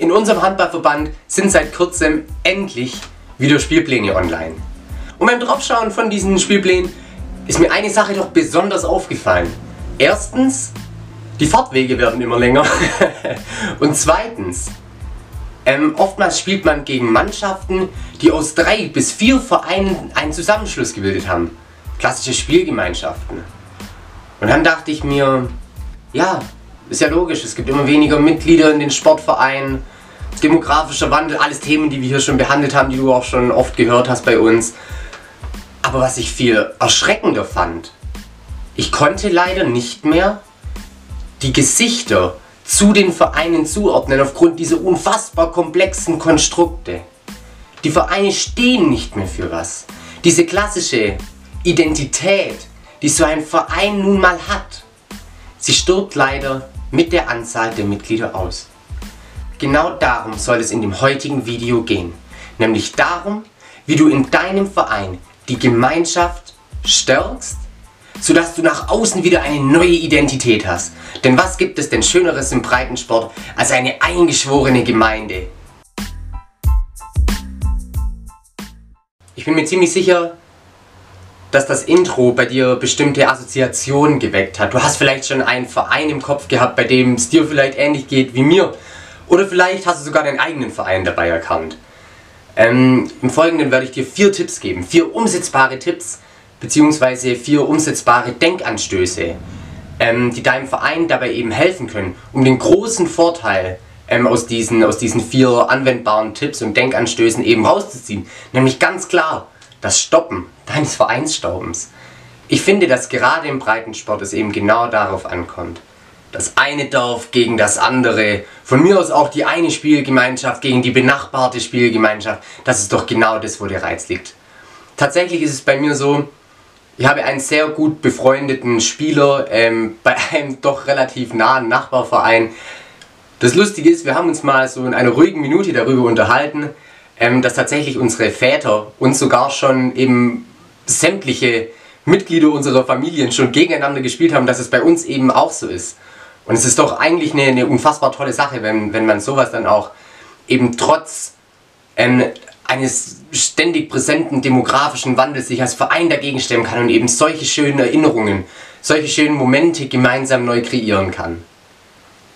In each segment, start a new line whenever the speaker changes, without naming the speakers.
In unserem Handballverband sind seit kurzem endlich wieder Spielpläne online. Und beim Draufschauen von diesen Spielplänen ist mir eine Sache doch besonders aufgefallen. Erstens, die Fahrtwege werden immer länger. Und zweitens, ähm, oftmals spielt man gegen Mannschaften, die aus drei bis vier Vereinen einen Zusammenschluss gebildet haben. Klassische Spielgemeinschaften. Und dann dachte ich mir, ja, ist ja logisch, es gibt immer weniger Mitglieder in den Sportvereinen, demografischer Wandel, alles Themen, die wir hier schon behandelt haben, die du auch schon oft gehört hast bei uns. Aber was ich viel erschreckender fand, ich konnte leider nicht mehr die Gesichter zu den Vereinen zuordnen aufgrund dieser unfassbar komplexen Konstrukte. Die Vereine stehen nicht mehr für was. Diese klassische Identität, die so ein Verein nun mal hat, sie stirbt leider mit der Anzahl der Mitglieder aus. Genau darum soll es in dem heutigen Video gehen. Nämlich darum, wie du in deinem Verein die Gemeinschaft stärkst, sodass du nach außen wieder eine neue Identität hast. Denn was gibt es denn Schöneres im Breitensport als eine eingeschworene Gemeinde? Ich bin mir ziemlich sicher, dass das Intro bei dir bestimmte Assoziationen geweckt hat. Du hast vielleicht schon einen Verein im Kopf gehabt, bei dem es dir vielleicht ähnlich geht wie mir. Oder vielleicht hast du sogar deinen eigenen Verein dabei erkannt. Ähm, Im Folgenden werde ich dir vier Tipps geben. Vier umsetzbare Tipps, beziehungsweise vier umsetzbare Denkanstöße, ähm, die deinem Verein dabei eben helfen können, um den großen Vorteil ähm, aus, diesen, aus diesen vier anwendbaren Tipps und Denkanstößen eben rauszuziehen. Nämlich ganz klar, das Stoppen deines Vereinsstaubens. Ich finde, dass gerade im Breitensport es eben genau darauf ankommt. Das eine Dorf gegen das andere, von mir aus auch die eine Spielgemeinschaft gegen die benachbarte Spielgemeinschaft, das ist doch genau das, wo der Reiz liegt. Tatsächlich ist es bei mir so, ich habe einen sehr gut befreundeten Spieler ähm, bei einem doch relativ nahen Nachbarverein. Das Lustige ist, wir haben uns mal so in einer ruhigen Minute darüber unterhalten, ähm, dass tatsächlich unsere Väter uns sogar schon eben sämtliche Mitglieder unserer Familien schon gegeneinander gespielt haben, dass es bei uns eben auch so ist. Und es ist doch eigentlich eine, eine unfassbar tolle Sache, wenn, wenn man sowas dann auch eben trotz ähm, eines ständig präsenten demografischen Wandels sich als Verein dagegen stemmen kann und eben solche schönen Erinnerungen, solche schönen Momente gemeinsam neu kreieren kann.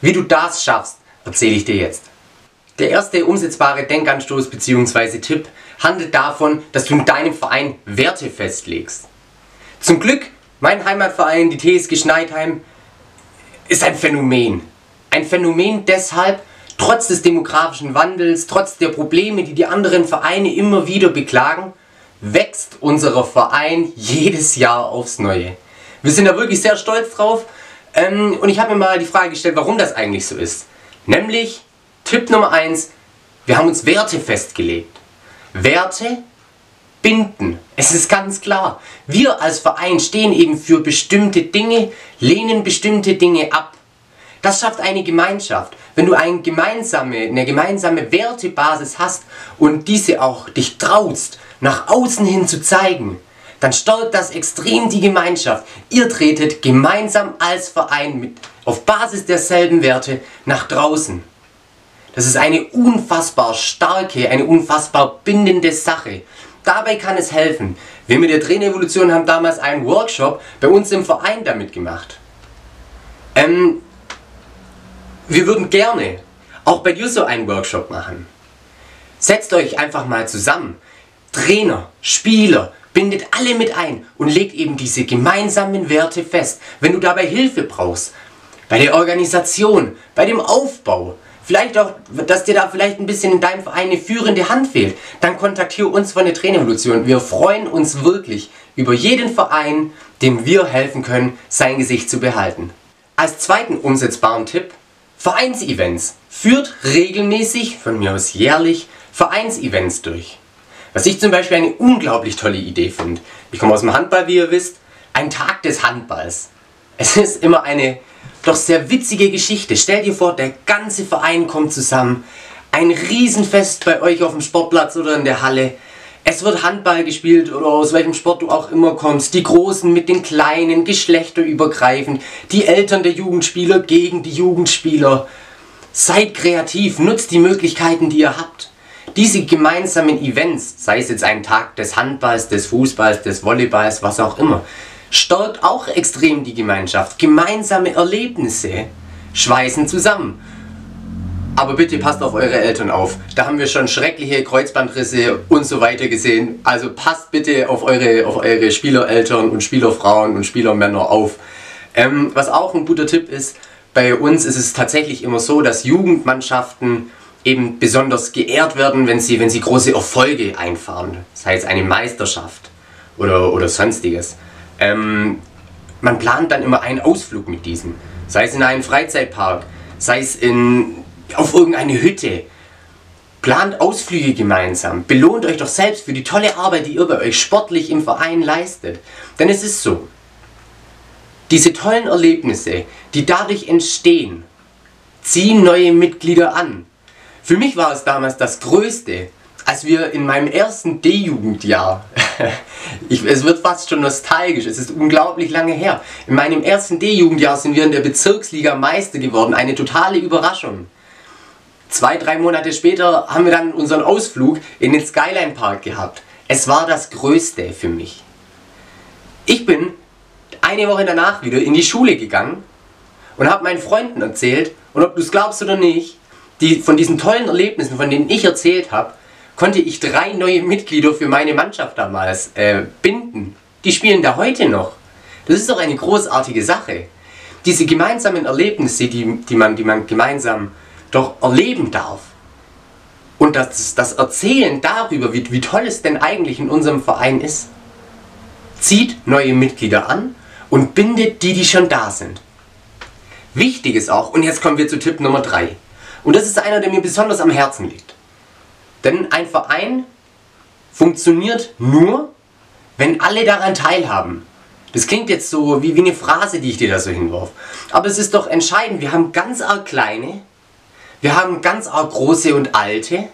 Wie du das schaffst, erzähle ich dir jetzt. Der erste umsetzbare Denkanstoß bzw. Tipp handelt davon, dass du in deinem Verein Werte festlegst. Zum Glück, mein Heimatverein, die TSG Schneidheim, ist ein Phänomen. Ein Phänomen deshalb, trotz des demografischen Wandels, trotz der Probleme, die die anderen Vereine immer wieder beklagen, wächst unser Verein jedes Jahr aufs Neue. Wir sind da wirklich sehr stolz drauf ähm, und ich habe mir mal die Frage gestellt, warum das eigentlich so ist. Nämlich, Tipp Nummer 1, wir haben uns Werte festgelegt. Werte binden. Es ist ganz klar. Wir als Verein stehen eben für bestimmte Dinge, lehnen bestimmte Dinge ab. Das schafft eine Gemeinschaft. Wenn du eine gemeinsame, eine gemeinsame Wertebasis hast und diese auch dich traust, nach außen hin zu zeigen, dann steuert das extrem die Gemeinschaft. Ihr tretet gemeinsam als Verein mit, auf Basis derselben Werte nach draußen. Das ist eine unfassbar starke, eine unfassbar bindende Sache. Dabei kann es helfen. Wir mit der Trainevolution haben damals einen Workshop bei uns im Verein damit gemacht. Ähm, wir würden gerne auch bei dir so einen Workshop machen. Setzt euch einfach mal zusammen. Trainer, Spieler, bindet alle mit ein und legt eben diese gemeinsamen Werte fest. Wenn du dabei Hilfe brauchst, bei der Organisation, bei dem Aufbau, vielleicht auch, dass dir da vielleicht ein bisschen in deinem Verein eine führende Hand fehlt, dann kontaktiere uns von der Trainerevolution. Wir freuen uns wirklich über jeden Verein, dem wir helfen können, sein Gesicht zu behalten. Als zweiten umsetzbaren Tipp, Vereinsevents. Führt regelmäßig, von mir aus jährlich, Vereinsevents durch. Was ich zum Beispiel eine unglaublich tolle Idee finde. Ich komme aus dem Handball, wie ihr wisst. Ein Tag des Handballs. Es ist immer eine doch sehr witzige Geschichte. Stell dir vor, der ganze Verein kommt zusammen. Ein Riesenfest bei euch auf dem Sportplatz oder in der Halle. Es wird Handball gespielt oder aus welchem Sport du auch immer kommst. Die Großen mit den Kleinen, geschlechterübergreifend. Die Eltern der Jugendspieler gegen die Jugendspieler. Seid kreativ, nutzt die Möglichkeiten, die ihr habt. Diese gemeinsamen Events, sei es jetzt ein Tag des Handballs, des Fußballs, des Volleyballs, was auch immer, stärkt auch extrem die Gemeinschaft. Gemeinsame Erlebnisse schweißen zusammen. Aber bitte passt auf eure Eltern auf. Da haben wir schon schreckliche Kreuzbandrisse und so weiter gesehen. Also passt bitte auf eure, auf eure Spielereltern und Spielerfrauen und Spielermänner auf. Ähm, was auch ein guter Tipp ist, bei uns ist es tatsächlich immer so, dass Jugendmannschaften eben besonders geehrt werden, wenn sie, wenn sie große Erfolge einfahren. Sei es eine Meisterschaft oder, oder sonstiges. Ähm, man plant dann immer einen Ausflug mit diesen. Sei es in einen Freizeitpark, sei es in, auf irgendeine Hütte. Plant Ausflüge gemeinsam. Belohnt euch doch selbst für die tolle Arbeit, die ihr bei euch sportlich im Verein leistet. Denn es ist so, diese tollen Erlebnisse, die dadurch entstehen, ziehen neue Mitglieder an. Für mich war es damals das Größte, als wir in meinem ersten D-Jugendjahr, es wird fast schon nostalgisch, es ist unglaublich lange her, in meinem ersten D-Jugendjahr sind wir in der Bezirksliga Meister geworden, eine totale Überraschung. Zwei, drei Monate später haben wir dann unseren Ausflug in den Skyline Park gehabt. Es war das Größte für mich. Ich bin eine Woche danach wieder in die Schule gegangen und habe meinen Freunden erzählt, und ob du es glaubst oder nicht, die, von diesen tollen Erlebnissen, von denen ich erzählt habe, konnte ich drei neue Mitglieder für meine Mannschaft damals äh, binden. Die spielen da heute noch. Das ist doch eine großartige Sache. Diese gemeinsamen Erlebnisse, die, die, man, die man gemeinsam doch erleben darf. Und das, das Erzählen darüber, wie, wie toll es denn eigentlich in unserem Verein ist, zieht neue Mitglieder an und bindet die, die schon da sind. Wichtig ist auch, und jetzt kommen wir zu Tipp Nummer 3. Und das ist einer, der mir besonders am Herzen liegt. Denn ein Verein funktioniert nur, wenn alle daran teilhaben. Das klingt jetzt so wie, wie eine Phrase, die ich dir da so hinwurf. Aber es ist doch entscheidend, wir haben ganz arg kleine, wir haben ganz arg große und alte,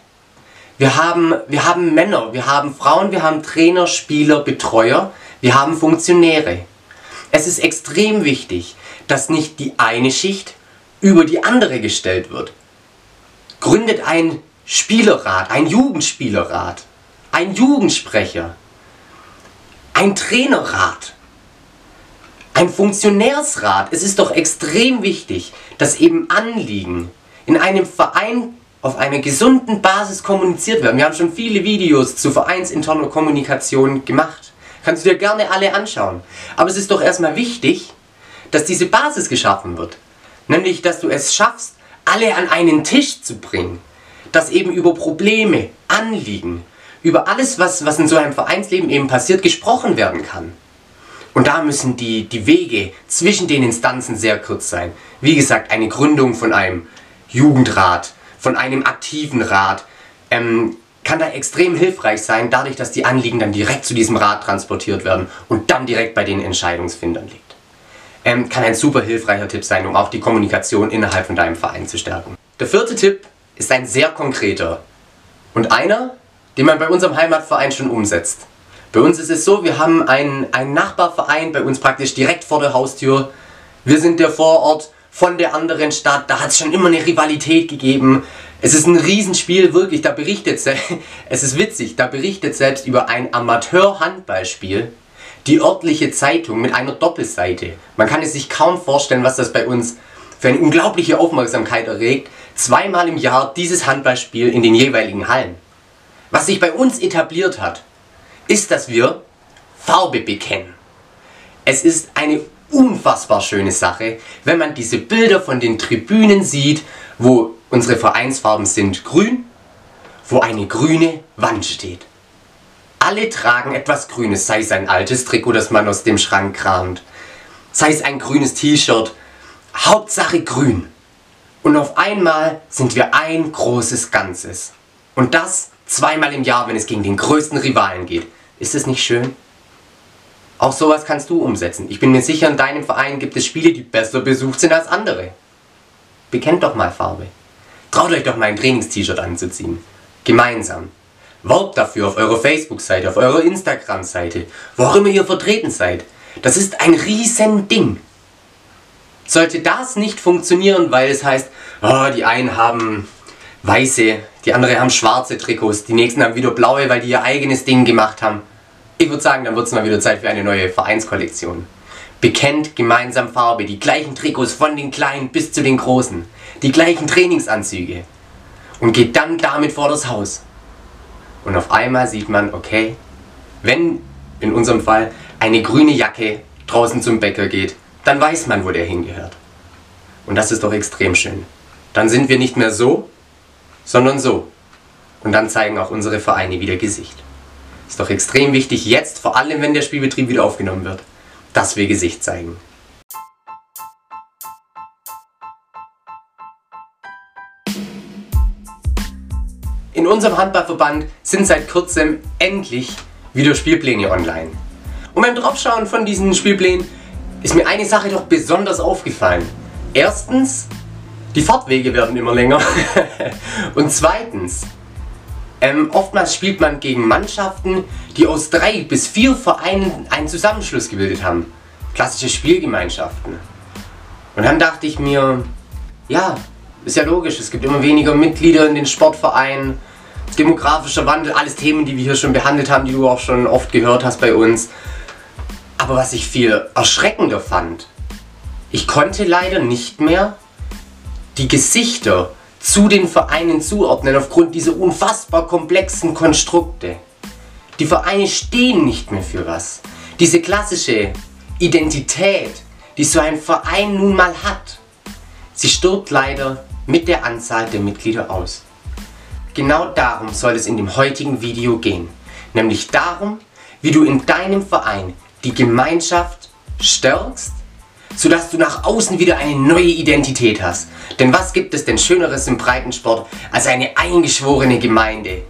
wir haben, wir haben Männer, wir haben Frauen, wir haben Trainer, Spieler, Betreuer, wir haben Funktionäre. Es ist extrem wichtig, dass nicht die eine Schicht über die andere gestellt wird. Gründet ein Spielerrat, ein Jugendspielerrat, ein Jugendsprecher, ein Trainerrat, ein Funktionärsrat. Es ist doch extrem wichtig, dass eben Anliegen in einem Verein auf einer gesunden Basis kommuniziert werden. Wir haben schon viele Videos zu vereinsinterner Kommunikation gemacht. Kannst du dir gerne alle anschauen. Aber es ist doch erstmal wichtig, dass diese Basis geschaffen wird. Nämlich, dass du es schaffst, alle an einen Tisch zu bringen. Dass eben über Probleme, Anliegen, über alles, was, was in so einem Vereinsleben eben passiert, gesprochen werden kann. Und da müssen die, die Wege zwischen den Instanzen sehr kurz sein. Wie gesagt, eine Gründung von einem Jugendrat, von einem aktiven Rat, ähm, kann da extrem hilfreich sein, dadurch, dass die Anliegen dann direkt zu diesem Rat transportiert werden und dann direkt bei den Entscheidungsfindern liegt. Ähm, kann ein super hilfreicher Tipp sein, um auch die Kommunikation innerhalb von deinem Verein zu stärken. Der vierte Tipp ist ein sehr konkreter und einer, den man bei unserem Heimatverein schon umsetzt. Bei uns ist es so, wir haben einen, einen Nachbarverein bei uns praktisch direkt vor der Haustür. Wir sind der Vorort von der anderen Stadt, da hat es schon immer eine Rivalität gegeben. Es ist ein Riesenspiel, wirklich, da berichtet, es ist witzig, da berichtet selbst über ein Amateur-Handballspiel die örtliche Zeitung mit einer Doppelseite. Man kann es sich kaum vorstellen, was das bei uns für eine unglaubliche Aufmerksamkeit erregt. Zweimal im Jahr dieses Handballspiel in den jeweiligen Hallen. Was sich bei uns etabliert hat, ist, dass wir Farbe bekennen. Es ist eine unfassbar schöne Sache, wenn man diese Bilder von den Tribünen sieht, wo unsere Vereinsfarben sind grün, wo eine grüne Wand steht. Alle tragen etwas Grünes, sei es ein altes Trikot, das man aus dem Schrank kramt, sei es ein grünes T-Shirt, Hauptsache grün. Und auf einmal sind wir ein großes Ganzes. Und das zweimal im Jahr, wenn es gegen den größten Rivalen geht. Ist es nicht schön? Auch sowas kannst du umsetzen. Ich bin mir sicher, in deinem Verein gibt es Spiele, die besser besucht sind als andere. Bekennt doch mal Farbe. Traut euch doch mal ein Trainings-T-Shirt anzuziehen. Gemeinsam. Werbt dafür auf eurer Facebook-Seite, auf eurer Instagram-Seite, wo auch immer ihr vertreten seid. Das ist ein riesen Ding. Sollte das nicht funktionieren, weil es heißt, oh, die einen haben weiße, die anderen haben schwarze Trikots, die nächsten haben wieder blaue, weil die ihr eigenes Ding gemacht haben. Ich würde sagen, dann wird es mal wieder Zeit für eine neue Vereinskollektion. Bekennt gemeinsam Farbe, die gleichen Trikots von den Kleinen bis zu den Großen, die gleichen Trainingsanzüge und geht dann damit vor das Haus. Und auf einmal sieht man, okay, wenn in unserem Fall eine grüne Jacke draußen zum Bäcker geht, dann weiß man, wo der hingehört. Und das ist doch extrem schön. Dann sind wir nicht mehr so, sondern so. Und dann zeigen auch unsere Vereine wieder Gesicht. Ist doch extrem wichtig jetzt, vor allem wenn der Spielbetrieb wieder aufgenommen wird, dass wir Gesicht zeigen. In unserem Handballverband sind seit kurzem endlich wieder Spielpläne online. Und beim Draufschauen von diesen Spielplänen ist mir eine Sache doch besonders aufgefallen. Erstens, die Fahrtwege werden immer länger. Und zweitens, ähm, oftmals spielt man gegen Mannschaften, die aus drei bis vier Vereinen einen Zusammenschluss gebildet haben. Klassische Spielgemeinschaften. Und dann dachte ich mir, ja, ist ja logisch, es gibt immer weniger Mitglieder in den Sportvereinen, demografischer Wandel, alles Themen, die wir hier schon behandelt haben, die du auch schon oft gehört hast bei uns. Aber was ich viel erschreckender fand, ich konnte leider nicht mehr die Gesichter zu den Vereinen zuordnen aufgrund dieser unfassbar komplexen Konstrukte. Die Vereine stehen nicht mehr für was. Diese klassische Identität, die so ein Verein nun mal hat, sie stirbt leider mit der Anzahl der Mitglieder aus. Genau darum soll es in dem heutigen Video gehen. Nämlich darum, wie du in deinem Verein die Gemeinschaft stärkst, sodass du nach außen wieder eine neue Identität hast. Denn was gibt es denn Schöneres im Breitensport als eine eingeschworene Gemeinde,